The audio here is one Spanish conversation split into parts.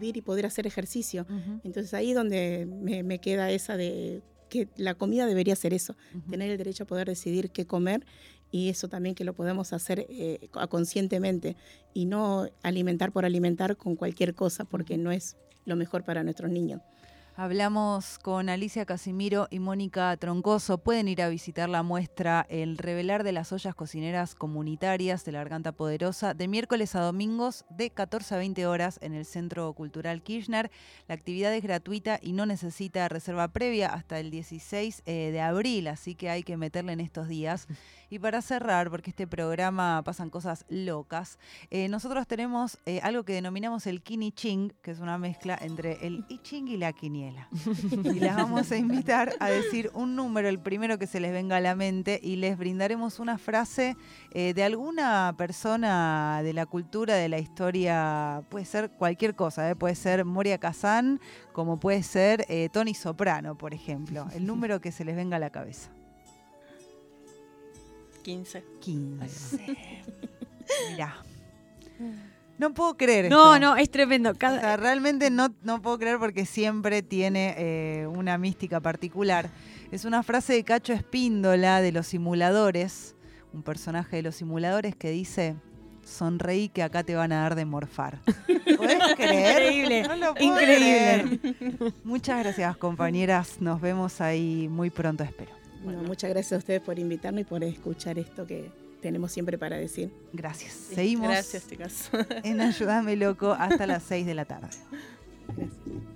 vivir y poder hacer ejercicio. Entonces ahí donde me, me, queda esa de que la comida debería ser eso, tener el derecho a poder decidir qué comer y eso también que lo podemos hacer eh, conscientemente y no alimentar por alimentar con cualquier cosa porque no es lo mejor para nuestros niños. Hablamos con Alicia Casimiro y Mónica Troncoso. Pueden ir a visitar la muestra El Revelar de las Ollas Cocineras Comunitarias de la Garganta Poderosa de miércoles a domingos de 14 a 20 horas en el Centro Cultural Kirchner. La actividad es gratuita y no necesita reserva previa hasta el 16 eh, de abril, así que hay que meterle en estos días. Y para cerrar, porque este programa pasan cosas locas, eh, nosotros tenemos eh, algo que denominamos el Kini Ching, que es una mezcla entre el I Ching y la quiniela. Y las vamos a invitar a decir un número, el primero que se les venga a la mente, y les brindaremos una frase eh, de alguna persona de la cultura, de la historia, puede ser cualquier cosa, puede ser Moria Kazan, como puede ser Tony Soprano, por ejemplo, el número que se les venga a la cabeza. 15. 15. Mira. No puedo creer. No, no, es tremendo. realmente no, no puedo creer porque siempre tiene eh, una mística particular. Es una frase de Cacho Espíndola de los simuladores, un personaje de los simuladores que dice, sonreí que acá te van a dar de morfar. ¿Puedes creer? Increíble. increíble. Muchas gracias compañeras, nos vemos ahí muy pronto, espero muchas gracias a ustedes por invitarnos y por escuchar esto que tenemos siempre para decir. Gracias. Seguimos gracias, chicas. en Ayúdame Loco hasta las 6 de la tarde. Gracias.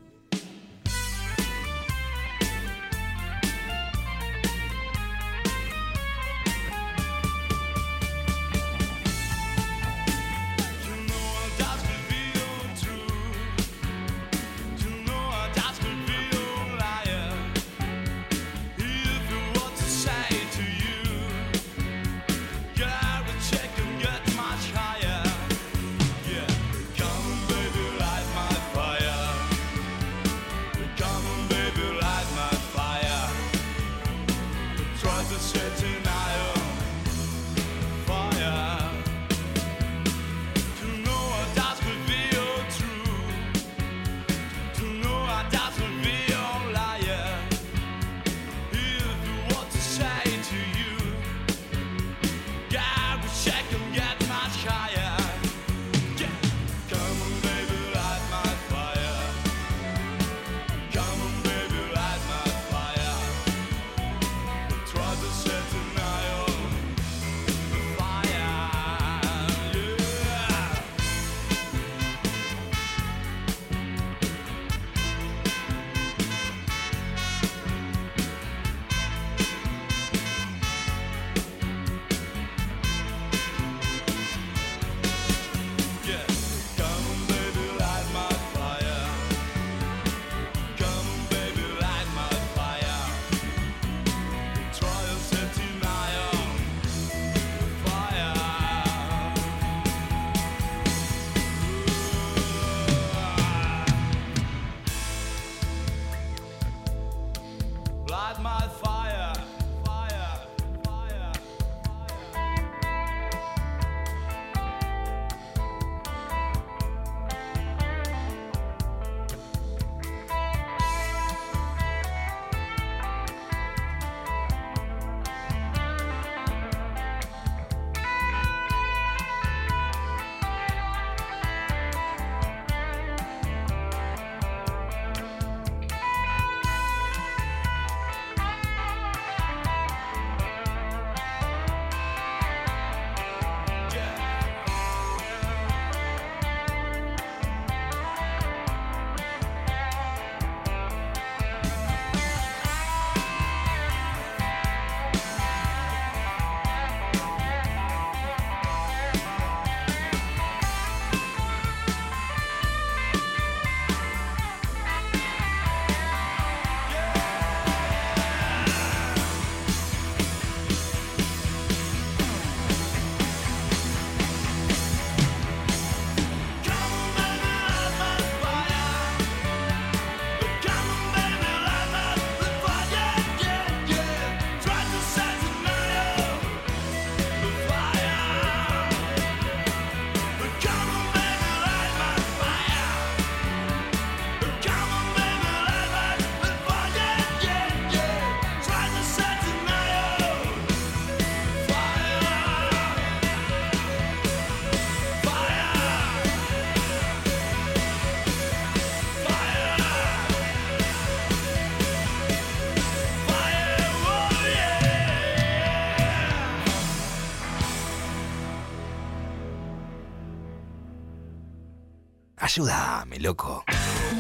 Ayúdame, loco.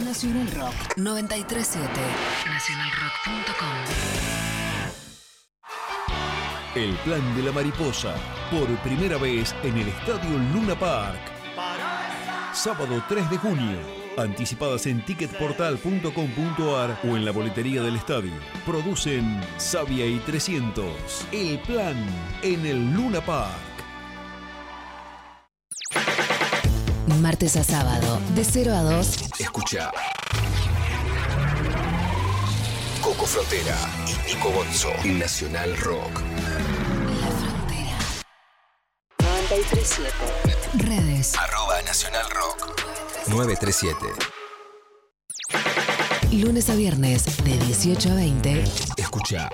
Nacional Rock 937. Nacionalrock.com. El plan de la mariposa, por primera vez en el Estadio Luna Park. Sábado 3 de junio. Anticipadas en ticketportal.com.ar o en la boletería del estadio. Producen Sabia y 300. El plan en el Luna Park. Martes a sábado, de 0 a 2. Escucha. Coco Frontera y Nico Bonzo. Nacional Rock. La Frontera. 937. Redes. Arroba Nacional Rock. 937. Lunes a viernes, de 18 a 20. Escucha.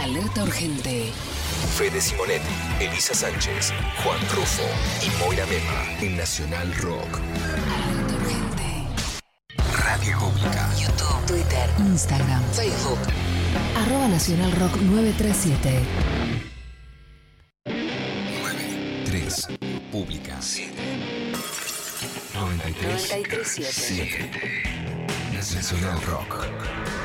Alerta urgente. Fede Simonetti, Elisa Sánchez, Juan Rufo y Moira Mema. En Nacional Rock. Radio Pública. YouTube, Twitter, Instagram, Facebook. Arroba Nacional Rock 937. 9, 3, Pública. 93, 7. Nacional Rock.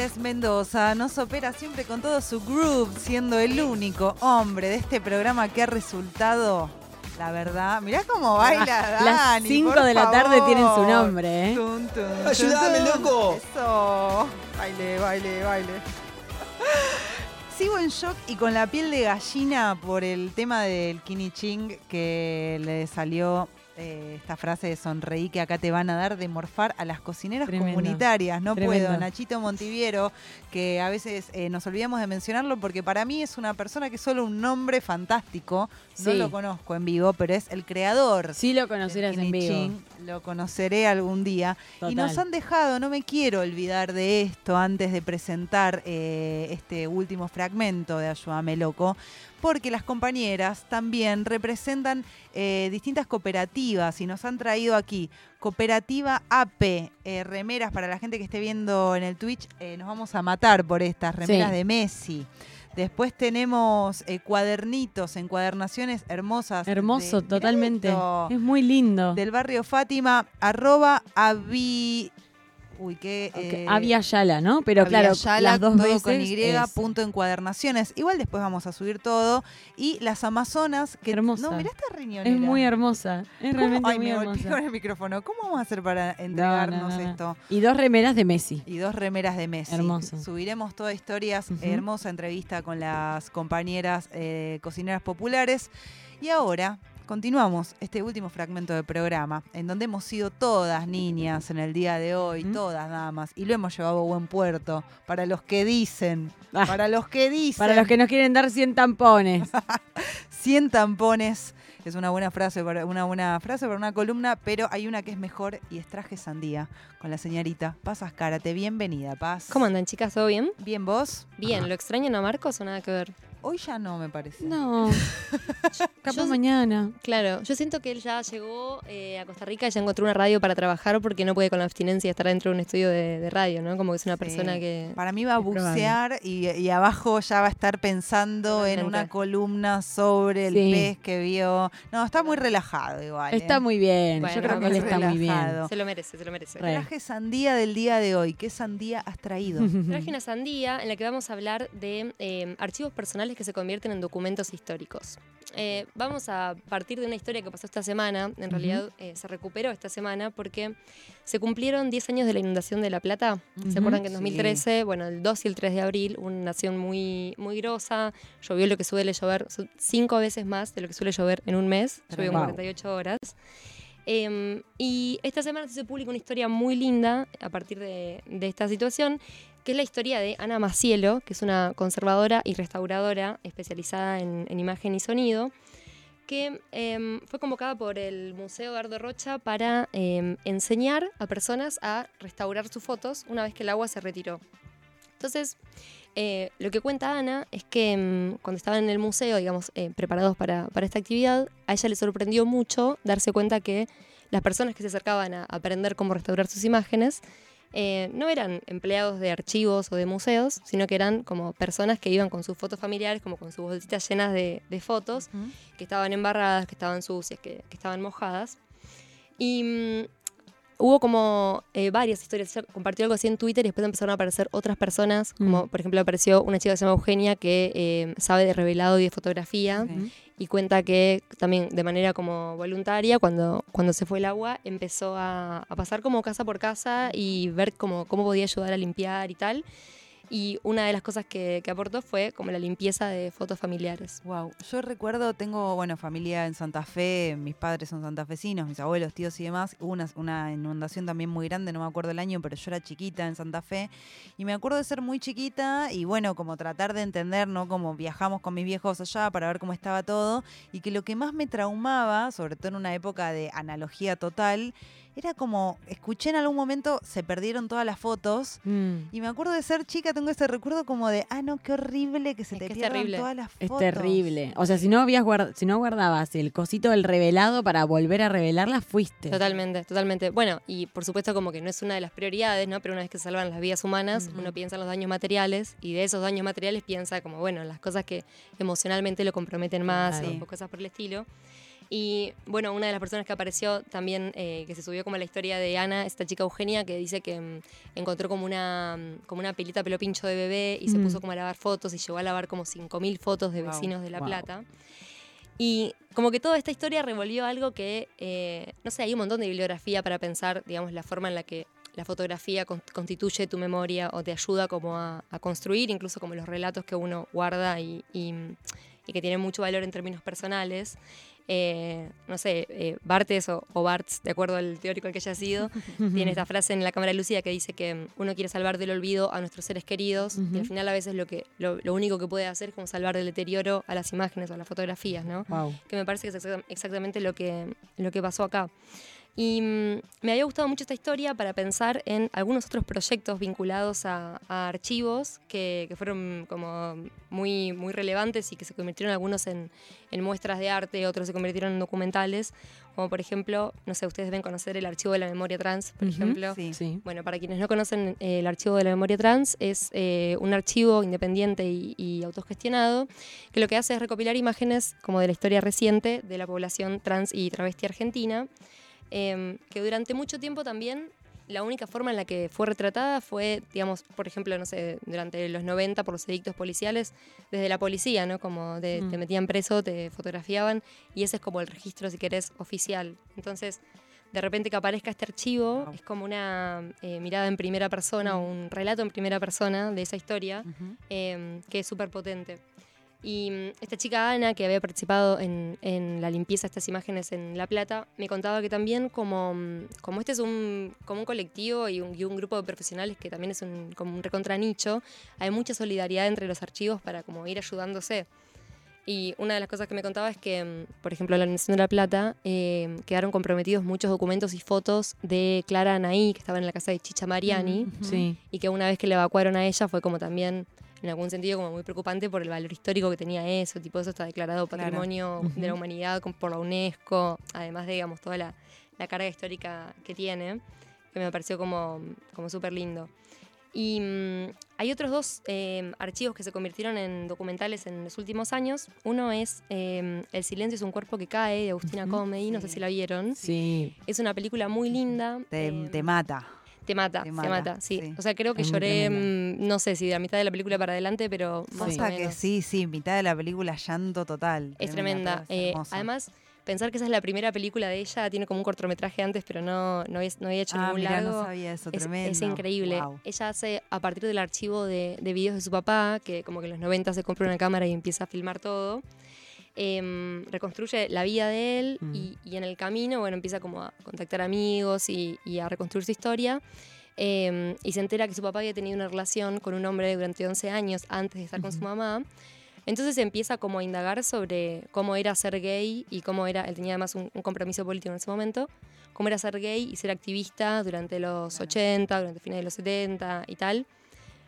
Ulises Mendoza nos opera siempre con todo su groove, siendo el único hombre de este programa que ha resultado, la verdad, mirá cómo baila Dani. Las 5 por de la tarde favor. tienen su nombre, ¿eh? ¡Ayúdame, loco! Eso. Baile, baile, baile. Sigo en shock y con la piel de gallina por el tema del Kini Ching que le salió eh, esta frase de sonreí que acá te van a dar de morfar a las cocineras Tremendo. comunitarias. No Tremendo. puedo. Nachito Montiviero, que a veces eh, nos olvidamos de mencionarlo porque para mí es una persona que es solo un nombre fantástico. No lo conozco en vivo, pero es el creador. Sí lo conocerás en vivo. Lo conoceré algún día. Y nos han dejado, no me quiero olvidar de esto antes de presentar eh, este último fragmento de Ayúdame Loco, porque las compañeras también representan eh, distintas cooperativas y nos han traído aquí Cooperativa AP, eh, remeras para la gente que esté viendo en el Twitch, eh, nos vamos a matar por estas remeras Sí. de Messi. Después tenemos eh, cuadernitos, encuadernaciones hermosas. Hermoso, de- totalmente. esto Es muy lindo. del barrio Fátima, arroba avi... Uy, qué... Ok, eh, Avia Yala, ¿no? Pero claro, Aviala, las dos todo veces con Y, es- punto encuadernaciones. Igual después vamos a subir todo. Y las Amazonas, que... Hermosa. No, mirá esta riñonera. es muy hermosa. Es ¿Cómo? realmente Ay, muy me golpeé hermosa. con el micrófono. ¿Cómo vamos a hacer para No, no, entregarnos no, no. esto? Y dos remeras de Messi. Y dos remeras de Messi. Hermoso. Subiremos todas historias, hermosa entrevista con las compañeras eh, cocineras populares. Y ahora continuamos este último fragmento del programa, en donde hemos sido todas niñas en el día de hoy, todas damas, y lo hemos llevado a buen puerto. Para los que dicen, Ah, para los que dicen, para los que nos quieren dar 100 tampones. 100 tampones. Es una buena frase para una buena frase para una columna, pero hay una que es mejor y es traje sandía con la señorita Paz Ascárate. Bienvenida, Paz. ¿Cómo andan, chicas? ¿Todo bien? Bien, vos. Bien, ¿lo extrañan a Marcos o nada que ver? Hoy ya no me parece. No. Capaz mañana. Claro, yo siento que él ya llegó eh, a Costa Rica y ya encontró una radio para trabajar porque no puede con la abstinencia estar dentro de un estudio de, de radio, ¿no? Como que es una Sí. persona que... Para mí va a bucear y, y abajo ya va a estar pensando en una columna sobre el Sí. pez que vio. No, está muy relajado igual. Está ¿eh? muy bien. Bueno, Yo creo que él está muy bien. Se lo merece, se lo merece. Re. Traje sandía del día de hoy. ¿Qué sandía has traído? Traje una sandía en la que vamos a hablar de eh, archivos personales que se convierten en documentos históricos. Eh, vamos a partir de una historia que pasó esta semana, en realidad eh, se recuperó esta semana porque se cumplieron 10 años de la inundación de La Plata. ¿Se acuerdan que en sí. 2013, bueno, el 2 y el 3 de abril, una nación muy, muy grosa, llovió lo que suele llover, cinco veces más de lo que suele llover en un mes, llovió Tremendo. 48 horas. Em, y esta semana se hizo pública una historia muy linda a partir de, de esta situación, que es la historia de Ana Macielo, que es una conservadora y restauradora especializada en, en imagen y sonido, que em, fue convocada por el Museo Eduardo Rocha para em, enseñar a personas a restaurar sus fotos una vez que el agua se retiró. Entonces, Eh, lo que cuenta Ana es que mm, cuando estaban en el museo, digamos, eh, preparados para, para esta actividad, a ella le sorprendió mucho darse cuenta que las personas que se acercaban a aprender cómo restaurar sus imágenes eh, no eran empleados de archivos o de museos, sino que eran como personas que iban con sus fotos familiares, como con sus bolsitas llenas de, de fotos, que estaban embarradas, que estaban sucias, que, que estaban mojadas. Y mm, hubo como eh, varias historias. Ella compartió algo así en Twitter y después empezaron a aparecer otras personas, como por ejemplo apareció una chica que se llama Eugenia que eh, sabe de revelado y de fotografía y cuenta que también de manera como voluntaria, cuando, cuando se fue el agua, empezó a, pasar como casa por casa y ver cómo, cómo podía ayudar a limpiar y tal. Y una de las cosas que, aportó fue como la limpieza de fotos familiares. Wow, yo recuerdo, tengo, bueno, familia en Santa Fe, mis padres son santafesinos, mis abuelos, tíos y demás. Hubo una, una inundación también muy grande, no me acuerdo el año, pero yo era chiquita en Santa Fe. Y me acuerdo de ser muy chiquita y bueno, como tratar de entender, ¿no? Como viajamos con mis viejos allá para ver cómo estaba todo. Y que lo que más me traumaba, sobre todo en una época de analogía total, era como, escuché en algún momento, se perdieron todas las fotos. Mm. Y me acuerdo de ser chica, tengo ese recuerdo como de, ah, no, qué horrible que se Es te que es pierdan terrible. todas las Es fotos. terrible. O sea, si no habías guard- si no guardabas el cosito del revelado para volver a revelarla, fuiste. Totalmente, totalmente. Bueno, y por supuesto como que no es una de las prioridades, ¿no? Pero una vez que se salvan las vidas humanas, uno piensa en los daños materiales y de esos daños materiales piensa como, bueno, en las cosas que emocionalmente lo comprometen más Claro. o cosas por el estilo. Y bueno, una de las personas que apareció también, eh, que se subió como a la historia de Ana, esta chica Eugenia, que dice que mm, encontró como una, mm, como una pilita pelo pincho de bebé y se Mm. puso como a lavar fotos y llegó a lavar como 5.000 fotos de Wow, vecinos de La wow. Plata. Y como que toda esta historia revolvió algo que, eh, no sé, hay un montón de bibliografía para pensar, digamos, la forma en la que la fotografía con- constituye tu memoria o te ayuda como a, a construir, incluso como los relatos que uno guarda y, y- y que tienen mucho valor en términos personales. Eh, no sé, eh, Bartes o, o Bartz, de acuerdo al teórico al que haya sido, tiene esta frase en la cámara lúcida que dice que mm, uno quiere salvar del olvido a nuestros seres queridos y al final a veces lo, que, lo, lo único que puede hacer es como salvar del deterioro a las imágenes o a las fotografías, ¿no? Wow. que me parece que es exacta- exactamente lo que, lo que pasó acá. Y mm, me había gustado mucho esta historia para pensar en algunos otros proyectos vinculados a, a archivos que, que fueron como muy, muy relevantes y que se convirtieron algunos en, en muestras de arte, otros se convirtieron en documentales, como por ejemplo, no sé, ustedes deben conocer el Archivo de la Memoria Trans, por Ujú. ejemplo. Sí. Sí. Bueno, para quienes no conocen eh, el Archivo de la Memoria Trans, es eh, un archivo independiente y, y autogestionado que lo que hace es recopilar imágenes como de la historia reciente de la población trans y travesti argentina, em, que durante mucho tiempo también la única forma en la que fue retratada fue, digamos, por ejemplo, no sé, durante los 90 por los edictos policiales, desde la policía, ¿no? Como de- te Mm. metían preso, te fotografiaban y ese es como el registro, si querés, oficial. Entonces, de repente que aparezca este archivo es como una eh, mirada en primera persona o un relato en primera persona de esa historia eh, que es súper potente. Y mm, esta chica Ana, que había participado en, en la limpieza de estas imágenes en La Plata, me contaba que también como, mm, como este es un, como un colectivo y un, y un grupo de profesionales que también es un, como un recontra nicho, hay mucha solidaridad entre los archivos para como ir ayudándose. Y una de las cosas que me contaba es que, mm, por ejemplo, en la Nación de La Plata eh, quedaron comprometidos muchos documentos y fotos de Clara Anaí, que estaba en la casa de Chicha Mariani, Sí. y que una vez que la evacuaron a ella fue como también en algún sentido como muy preocupante por el valor histórico que tenía eso, tipo eso está declarado Claro. patrimonio de la humanidad por la UNESCO, además de digamos toda la, la carga histórica que tiene, que me pareció como, como súper lindo. Y mm, hay otros dos eh, archivos que se convirtieron en documentales en los últimos años. Uno es eh, El silencio es un cuerpo que cae, de Agustina Ujú. Comey, no sé si la vieron. Sí. Es una película muy linda. Te, eh, te mata. Te mata, Te te mata, sí. sí. O sea, creo que Es lloré, mm, no sé si de la mitad de la película para adelante, pero más o Pasa que sí, sí, mitad de la película llanto total. Es Tremenda, es Eh, además, pensar que esa es la primera película de ella, tiene como un cortometraje antes, pero no, no, había, no había hecho ah, ningún mirá, largo. no sabía eso, es, tremendo. es increíble. Ella hace, a partir del archivo de, de videos de su papá, que como que en los 90 se compra una cámara y empieza a filmar todo, em, reconstruye la vida de él Mm. y, y en el camino, bueno, empieza como a contactar amigos y, y a reconstruir su historia. em, y se entera que su papá había tenido una relación con un hombre durante 11 años antes de estar con su mamá. Entonces empieza como a indagar sobre cómo era ser gay y cómo era, él tenía además un, un compromiso político en ese momento, cómo era ser gay y ser activista durante los 80, durante fines de los 70 y tal.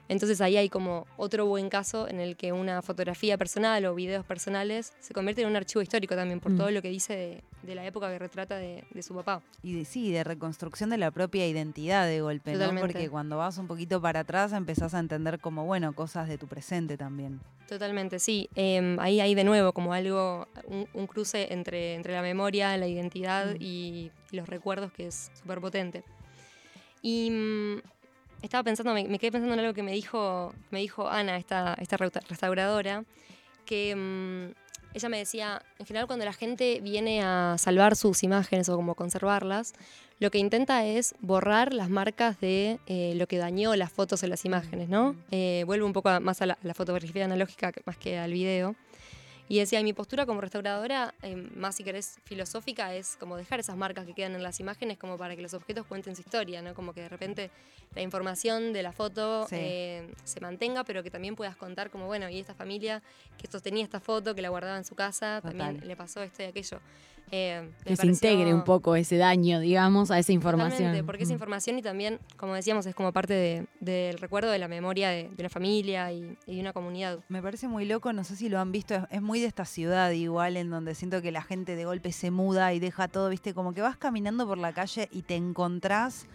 Entonces ahí hay como otro buen caso en el que una fotografía personal o videos personales se convierte en un archivo histórico también por Mm. todo lo que dice de, de la época que retrata de, de su papá. Y de, sí, de reconstrucción de la propia identidad de golpe, ¿no? Porque cuando vas un poquito para atrás empezás a entender como, bueno, cosas de tu presente también. Totalmente, sí. Eh, ahí hay de nuevo como algo, un, un cruce entre, entre la memoria, la identidad Mm. y, y los recuerdos que es súper potente. Y mm, estaba pensando, me, me quedé pensando en algo que me dijo, me dijo Ana, esta, esta restauradora, que mm, ella me decía, en general cuando la gente viene a salvar sus imágenes o como conservarlas, lo que intenta es borrar las marcas de eh, lo que dañó las fotos o las imágenes, ¿no? Eh, vuelvo un poco a- más a la, a la fotografía analógica más que al video. Y decía, y mi postura como restauradora, eh, más si querés filosófica, es como dejar esas marcas que quedan en las imágenes como para que los objetos cuenten su historia, ¿no? Como que de repente la información de la foto Sí. eh, se mantenga, pero que también puedas contar como, bueno, y esta familia que sostenía esta foto, que la guardaba en su casa, también le pasó esto y aquello. Eh, Que se integre un poco ese daño, digamos, a esa información. Porque esa información y también, como decíamos, es como parte de- del recuerdo de la memoria de, de una familia y, y de una comunidad. Me parece muy loco, no sé si lo han visto, es, es muy de esta ciudad igual, en donde siento que la gente de golpe se muda y deja todo, viste, como que vas caminando por la calle y te encontrás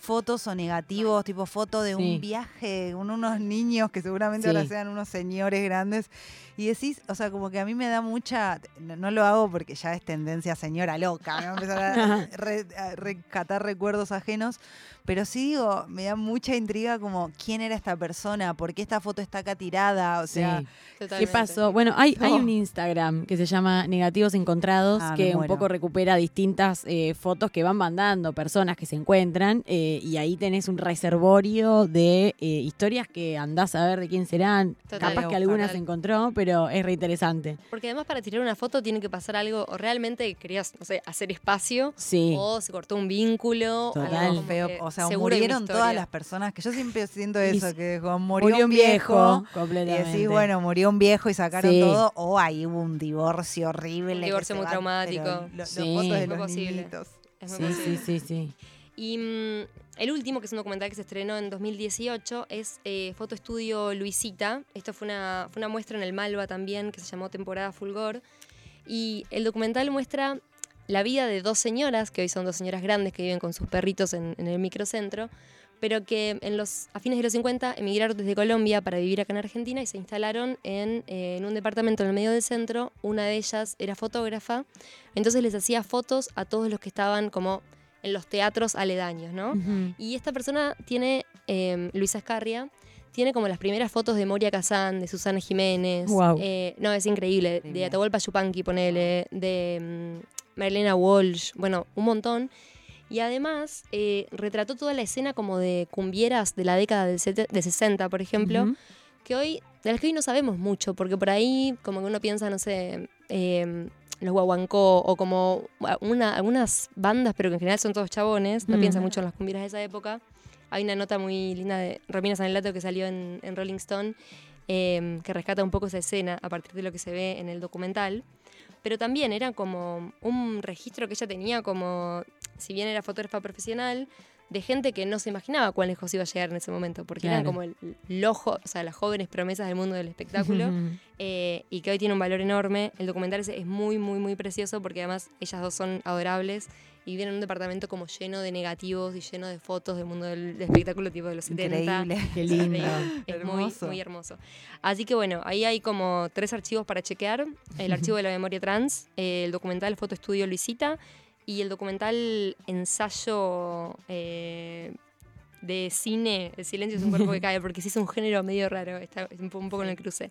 fotos o negativos, tipo foto de Sí. un viaje con unos niños que seguramente Sí. ahora sean unos señores grandes. Y decís, o sea, como que a mí me da mucha, no, no lo hago porque ya es tendencia señora loca, ¿no? Empezar a, re- a rescatar recuerdos ajenos, pero sí digo, me da mucha intriga como quién era esta persona, por qué esta foto está acá tirada, o sea... Sí. ¿Qué pasó? Bueno, hay, hay un Instagram que se llama Negativos Encontrados, Ah, que un poco recupera distintas eh, fotos que van mandando personas que se encuentran eh, y ahí tenés un reservorio de eh, historias que andás a ver de quién serán. Total. Capaz que algunas se encontró, pero es re interesante. Porque además para tirar una foto tiene que pasar algo, o realmente querías, no sé, hacer espacio, Sí. o se cortó un vínculo, o Total. algo feo. O sea, murieron todas las personas que yo siempre siento Y eso, que como murió, un viejo, y completamente. decís, bueno, murió un viejo y sacaron Sí. todo, o ahí hubo un divorcio horrible. Un divorcio muy va- traumático. lo- los Sí. fotos de Es los posible. niñitos. Es muy Sí, posible. sí, sí, sí. Y mm, el último, que es un documental que se estrenó en 2018, es eh, Foto Estudio Luisita. Esto fue una, fue una muestra en el Malva también, que se llamó Temporada Fulgor. Y el documental muestra la vida de dos señoras, que hoy son dos señoras grandes que viven con sus perritos en, en el microcentro, pero que en los, a fines de los 50 emigraron desde Colombia para vivir acá en Argentina y se instalaron en, eh, en un departamento en el medio del centro. Una de ellas era fotógrafa, entonces les hacía fotos a todos los que estaban como en los teatros aledaños, ¿no? Ujú. Y esta persona tiene, eh, Luisa Escarria, tiene como las primeras fotos de Moria Kazán, de Susana Jiménez. Guau. eh, no, es increíble. De Atahualpa Yupanqui, ponele. De Marilena Walsh. Bueno, un montón. Y además eh, retrató toda la escena como de cumbieras de la década del de 60, por ejemplo, que hoy, de las que hoy no sabemos mucho, porque por ahí como que uno piensa, no sé, eh, los guaguancó o como una- algunas bandas, pero que en general son todos chabones, no Mm. piensa mucho en las cumbieras de esa época. Hay una nota muy linda de Romina Sanelato que salió en, en Rolling Stone eh, que rescata un poco esa escena a partir de lo que se ve en el documental. Pero también era como un registro que ella tenía como, si bien era fotógrafa profesional, de gente que no se imaginaba cuán lejos iba a llegar en ese momento, porque eran Claro. como el, el ojo, o sea, las jóvenes promesas del mundo del espectáculo eh, y que hoy tiene un valor enorme. El documental ese es muy, muy, muy precioso porque además ellas dos son adorables y viven en un departamento como lleno de negativos y lleno de fotos del mundo del, del espectáculo tipo de los 70. Increíble. Qué lindo. Es muy, Hermoso. muy hermoso. Así que bueno, ahí hay como tres archivos para chequear. El archivo de la memoria trans, eh, el documental Foto Estudio Luisita y el documental Ensayo eh, de Cine, El silencio es un cuerpo que cae, porque sí es un género medio raro, está un, po- un poco en el cruce.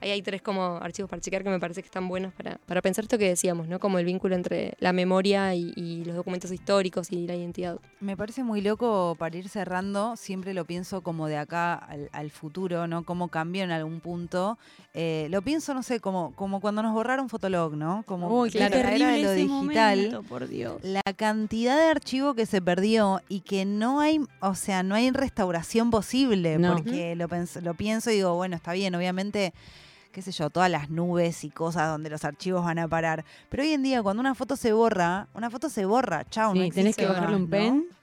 Ahí hay tres como archivos para chequear que me parece que están buenos para, para pensar esto que decíamos, ¿no? Como el vínculo entre la memoria y, y los documentos históricos y la identidad. Me parece muy loco para ir cerrando, siempre lo pienso como de acá al, al futuro, ¿no? Cómo cambió en algún punto. Eh, lo pienso, no sé, como, como cuando nos borraron Fotolog, ¿no? Como Uy, la era de lo digital. momento, por Dios. La cantidad de archivo que se perdió y que no hay, o sea, no hay restauración posible, No. porque lo, pens- lo pienso y digo, bueno, está bien, obviamente, qué sé yo, todas las nubes y cosas donde los archivos van a parar. Pero hoy en día, cuando una foto se borra, una foto se borra, chao, no Sí, tenés existe que bajarle un ¿no?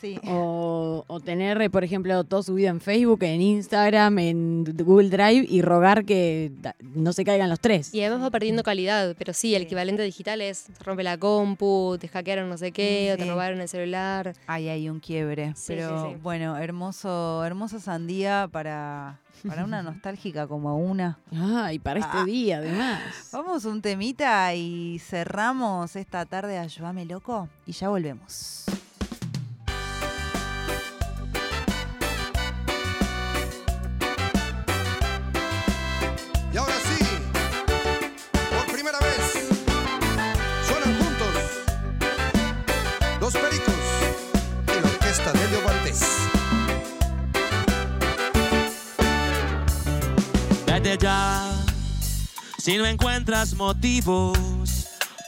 Sí. O, o tener, eh, por ejemplo, todo subido en Facebook, en Instagram, en Google Drive y rogar que no se caigan los tres. Y además va perdiendo calidad, pero sí, el equivalente digital es se rompe la compu, te hackearon no sé qué, o te Sí. robaron el celular. Ahí hay un quiebre. Sí, pero sí, sí. bueno, hermoso, hermosa sandía para, para una nostálgica como una. Ay, para este Ah. día, además. Vamos un temita y cerramos esta tarde Ayúdame Loco y ya volvemos. Si no encuentras motivos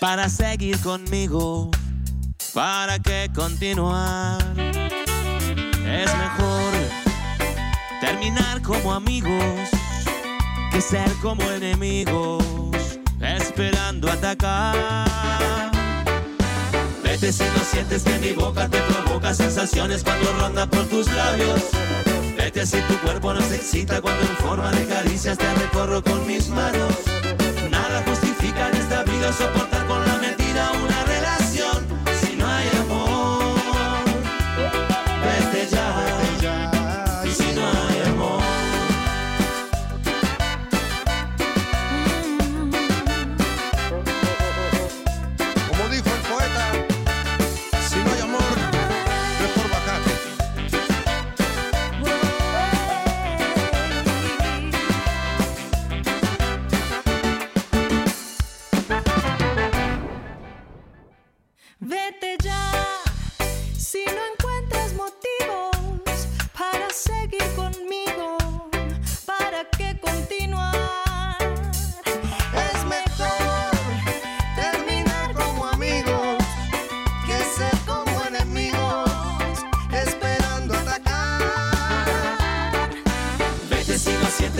para seguir conmigo. ¿Para qué continuar? Es mejor terminar como amigos que ser como enemigos, esperando atacar. Vete si no sientes que mi boca te provoca sensaciones cuando ronda por tus labios. Vete si tu cuerpo nos excita cuando en forma de caricias te recorro con mis manos. Nada justifica en esta vida soportar con la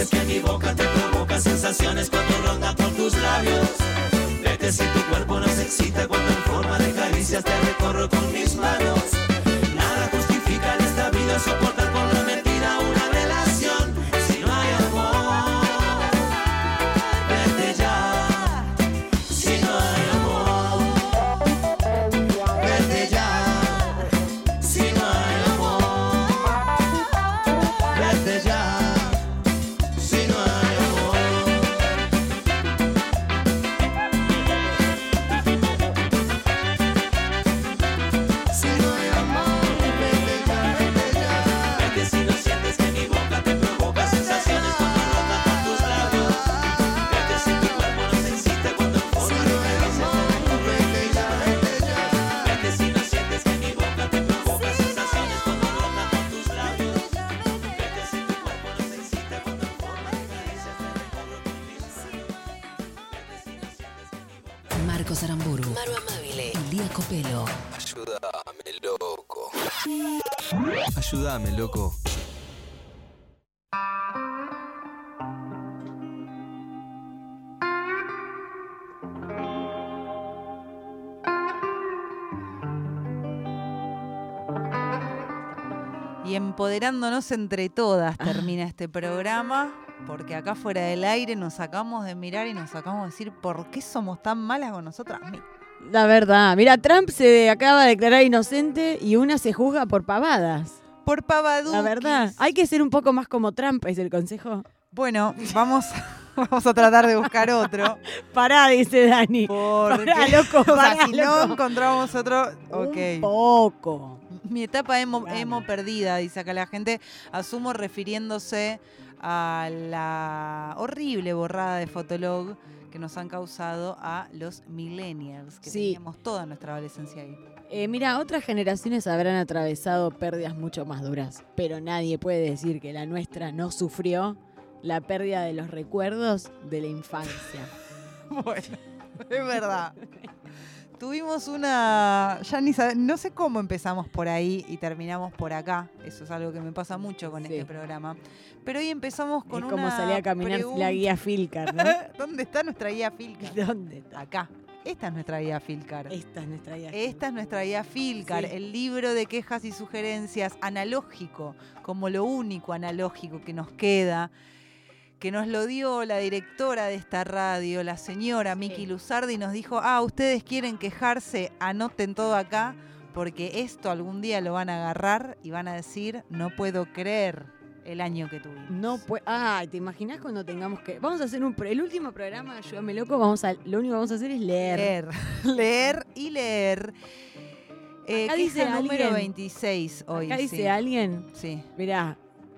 que mi boca te provoca sensaciones cuando ronda por tus labios. Vete si tu cuerpo nos excita cuando en forma de caricias te recorro Ayúdame, loco. Y empoderándonos entre todas termina este programa, porque acá fuera del aire nos sacamos de mirar y nos sacamos de decir por qué somos tan malas con nosotras mismas. La verdad. Mira, Trump se acaba de declarar inocente y una se juzga por pavadas. Por pavaduquis. La verdad. Hay que ser un poco más como Trump, es el consejo. Bueno, vamos, vamos a tratar de buscar otro. Pará, dice Dani. Porque, Pará, loco, o sea, pará, si no encontramos otro, ok. Un poco. Mi etapa emo, emo perdida, dice acá la gente. Asumo refiriéndose a la horrible borrada de Fotolog que nos han causado a los millennials, que Sí. teníamos toda nuestra adolescencia ahí. Eh, mira, otras generaciones habrán atravesado pérdidas mucho más duras, pero nadie puede decir que la nuestra no sufrió la pérdida de los recuerdos de la infancia. Bueno, es verdad. Tuvimos una. Ya ni sabe- no sé cómo empezamos por ahí y terminamos por acá. Eso es algo que me pasa mucho con Sí. este programa. Pero hoy empezamos con es una. como salía a caminar la guía Filcar, ¿no? ¿Dónde está nuestra guía Filca? ¿Dónde está? Acá. Esta es nuestra guía Filcar. Esta es nuestra guía. Esta es nuestra guía Filcar, Sí. el libro de quejas y sugerencias analógico, como lo único analógico que nos queda, que nos lo dio la directora de esta radio, la señora Miki Luzardi, y nos dijo, ah, ustedes quieren quejarse, anoten todo acá, porque esto algún día lo van a agarrar y van a decir, no puedo creer el año que tuvimos. No puede. Ay, ¿te imaginas cuando tengamos que. Vamos a hacer un. El último programa, Ayúdame Loco, vamos a. Lo único que vamos a hacer es leer. Leer, leer y leer. Eh, Acá dice número alguien- 26 hoy. Acá dice sí. alguien. Sí. Mirá,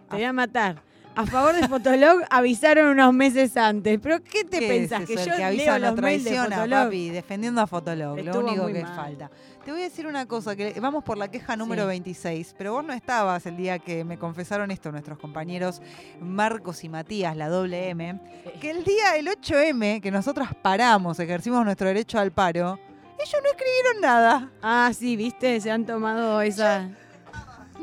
te voy a matar. A favor de Fotolog avisaron unos meses antes. ¿Pero qué te ¿Qué pensás? es Que yo que leo los mails de Fotolog. papi, defendiendo a Fotolog, lo único que mal. falta. Te voy a decir una cosa, que vamos por la queja número Sí. 26, pero vos no estabas el día que me confesaron esto nuestros compañeros Marcos y Matías, la doble M, que el día, el 8M, que nosotros paramos, ejercimos nuestro derecho al paro, ellos no escribieron nada. Ah, sí, viste, se han tomado esa.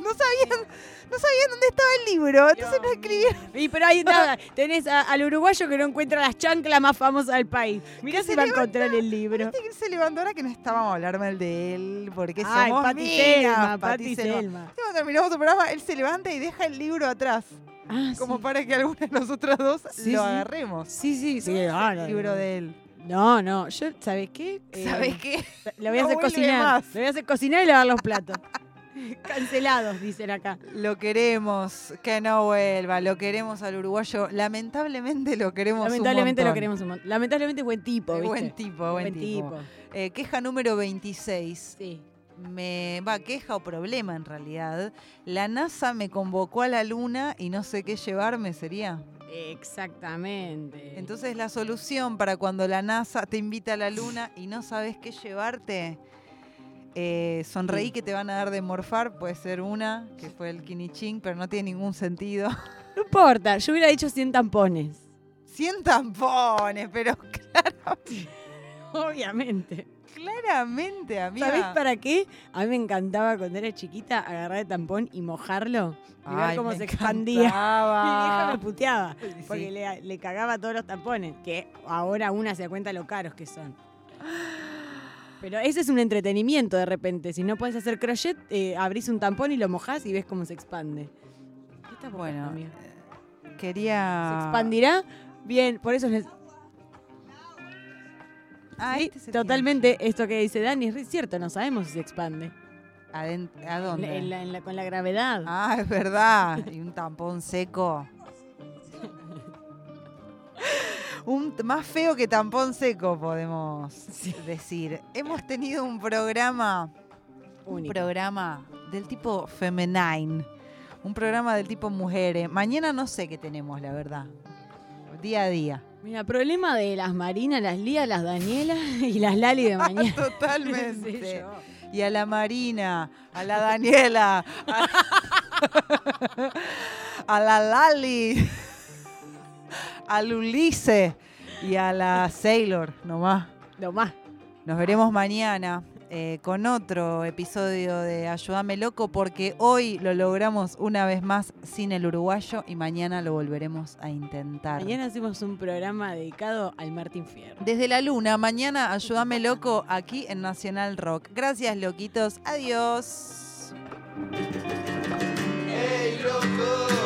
No sabían, no sabían dónde estaba el libro, entonces no escribieron. Y pero hay nada, tenés a- al uruguayo que no encuentra las chanclas más famosas del país. Mirá si va a encontrar el libro. Viste que se levantó ahora que no estábamos a hablar mal de él, porque Ay, somos Pati Selma, Pati Selma. Selma. Cuando terminamos el programa, él se levanta y deja el libro atrás. Ah, como para que alguna de nosotras dos Sí, lo sí. agarremos. Sí, sí, sí. Ah, el no, libro de él. No, no, yo, ¿sabes qué? ¿Sabes Eh, qué? Lo voy a No hacer cocinar. más. Lo voy a hacer cocinar y lavar los platos. Cancelados, dicen acá. Lo queremos, que no vuelva, lo queremos al uruguayo. Lamentablemente lo queremos Lamentablemente un lo queremos un montón. Lamentablemente buen tipo, ¿viste? Buen tipo, buen, tipo. Eh, queja número 26. Sí. Me va, queja o problema en realidad. La NASA me convocó a la luna y no sé qué llevarme sería. Exactamente. Entonces la solución para cuando la NASA te invita a la luna y no sabes qué llevarte, eh, sonreí que te van a dar de morfar, puede ser una, que fue el quinichín, pero no tiene ningún sentido. No importa, yo hubiera dicho 100 tampones. 100 tampones, pero Obviamente. claramente, amiga. ¿Sabés para qué? A mí me encantaba cuando era chiquita agarrar el tampón y mojarlo y ver cómo se expandía. encantaba. Mi vieja me puteaba Sí. porque le, le cagaba todos los tampones, que ahora una se da cuenta lo caros que son. Pero ese es un entretenimiento de repente. Si no puedes hacer crochet, eh, abrís un tampón y lo mojás y ves cómo se expande. ¿Qué estás Bueno, amiga? Quería... ¿Se expandirá? Bien, por eso es Ah, este totalmente esto que dice Dani es cierto, no sabemos si se expande. Adent- ¿A dónde? En la- en la- con la gravedad. Ah, es verdad. Y un tampón seco. Un más feo que tampón seco, podemos decir. Hemos tenido un programa, un programa del tipo feminine, un programa del tipo mujeres. Mañana no sé qué tenemos, la verdad. Día a día. Mira, problema de las Marinas, las Lías, las Daniela y las Lali de mañana. Totalmente. Sí, y a la Marina, a la Daniela, a, a la Lali, al Ulises y a la Sailor, nomás. Nomás. Nos veremos mañana eh, con otro episodio de Ayúdame Loco porque hoy lo logramos una vez más sin el uruguayo y mañana lo volveremos a intentar. Mañana hacemos un programa dedicado al Martín Fierro. Desde la luna, mañana Ayúdame Loco aquí en Nacional Rock. Gracias, loquitos. Adiós. Hey, loco.